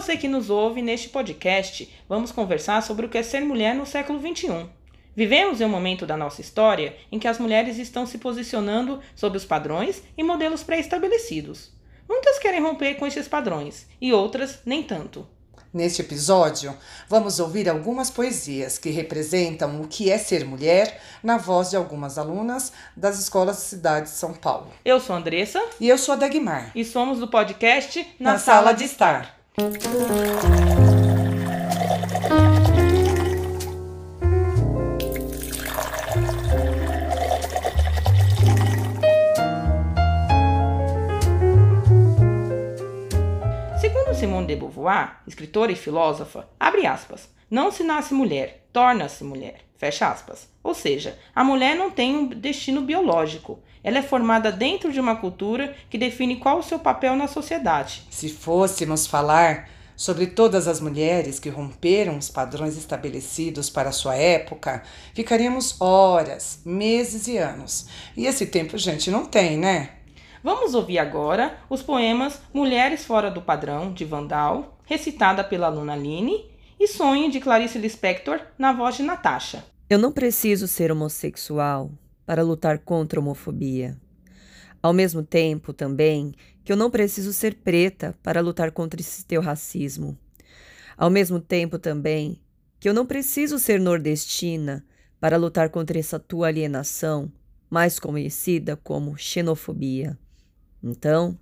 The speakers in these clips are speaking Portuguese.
você que nos ouve neste podcast, vamos conversar sobre o que é ser mulher no século XXI. Vivemos em um momento da nossa história em que as mulheres estão se posicionando sob os padrões e modelos pré-estabelecidos. Muitas querem romper com esses padrões e outras nem tanto. Neste episódio, vamos ouvir algumas poesias que representam o que é ser mulher na voz de algumas alunas das escolas da cidade de São Paulo. Eu sou a Andressa. E eu sou a Dagmar. E somos do podcast Na, na Sala, Sala de Estar. Simone de Beauvoir, escritora e filósofa, abre aspas, não se nasce mulher, torna-se mulher, fecha aspas. Ou seja, a mulher não tem um destino biológico. Ela é formada dentro de uma cultura que define qual o seu papel na sociedade. Se fôssemos falar sobre todas as mulheres que romperam os padrões estabelecidos para a sua época, ficaríamos horas, meses e anos. E esse tempo a gente não tem, né? Vamos ouvir agora os poemas Mulheres Fora do Padrão, de Vandal, recitada pela aluna Aline, e Sonho, de Clarice Lispector, na voz de Natasha. Eu não preciso ser homossexual para lutar contra a homofobia. Ao mesmo tempo, também, que eu não preciso ser preta para lutar contra esse teu racismo. Ao mesmo tempo, também, que eu não preciso ser nordestina para lutar contra essa tua alienação, mais conhecida como xenofobia. Então,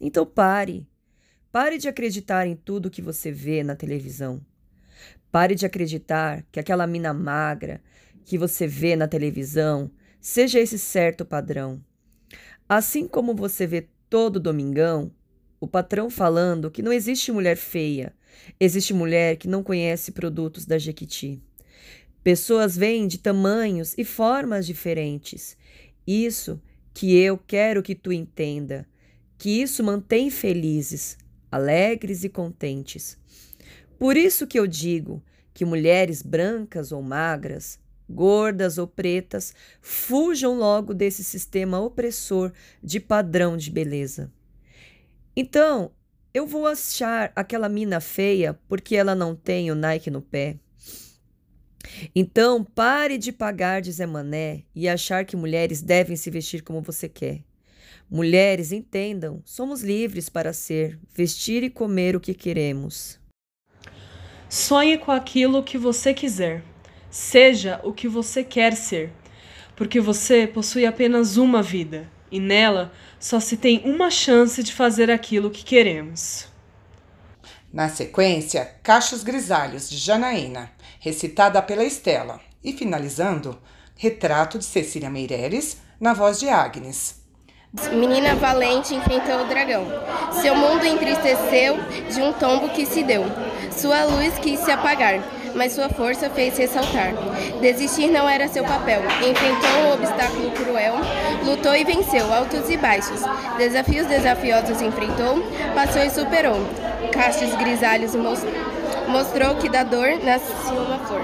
então pare. Pare de acreditar em tudo que você vê na televisão. Pare de acreditar que aquela mina magra que você vê na televisão seja esse certo padrão. Assim como você vê todo domingão o patrão falando que não existe mulher feia, existe mulher que não conhece produtos da Jequiti. Pessoas vêm de tamanhos e formas diferentes. Isso que eu quero que tu entenda, que isso mantém felizes, alegres e contentes. Por isso que eu digo que mulheres brancas ou magras, gordas ou pretas, fujam logo desse sistema opressor de padrão de beleza. Então, eu vou achar aquela mina feia porque ela não tem o Nike no pé. Então, pare de pagar de Zé Mané e achar que mulheres devem se vestir como você quer. Mulheres, entendam, somos livres para ser, vestir e comer o que queremos. Sonhe com aquilo que você quiser. Seja o que você quer ser, porque você possui apenas uma vida e nela só se tem uma chance de fazer aquilo que queremos. Na sequência, Cachos Grisalhos, de Janaína, recitada pela Estela. E finalizando, retrato de Cecília Meireles, na voz de Agnes. Menina valente enfrentou o dragão. Seu mundo entristeceu de um tombo que se deu. Sua luz quis se apagar, mas sua força fez ressaltar. Desistir não era seu papel. Enfrentou um obstáculo cruel, lutou e venceu, altos e baixos. Desafios desafiosos enfrentou, passou e superou castes grisalhos mostrou que da dor nascia uma flor.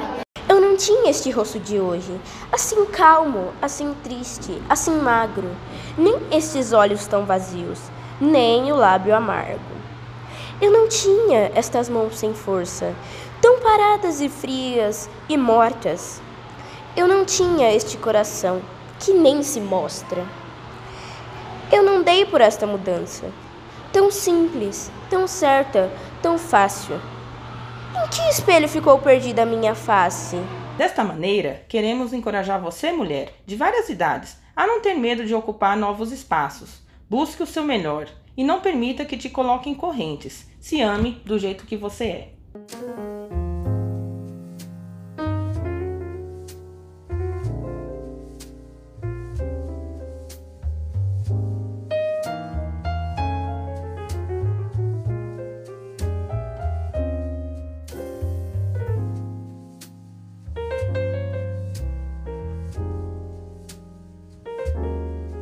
Eu não tinha este rosto de hoje, assim calmo, assim triste, assim magro, nem estes olhos tão vazios, nem o lábio amargo. Eu não tinha estas mãos sem força, tão paradas e frias e mortas. Eu não tinha este coração que nem se mostra. Eu não dei por esta mudança tão simples, tão certa, tão fácil. Em que espelho ficou perdida a minha face? Desta maneira, queremos encorajar você, mulher, de várias idades, a não ter medo de ocupar novos espaços. Busque o seu melhor e não permita que te coloquem correntes. Se ame do jeito que você é.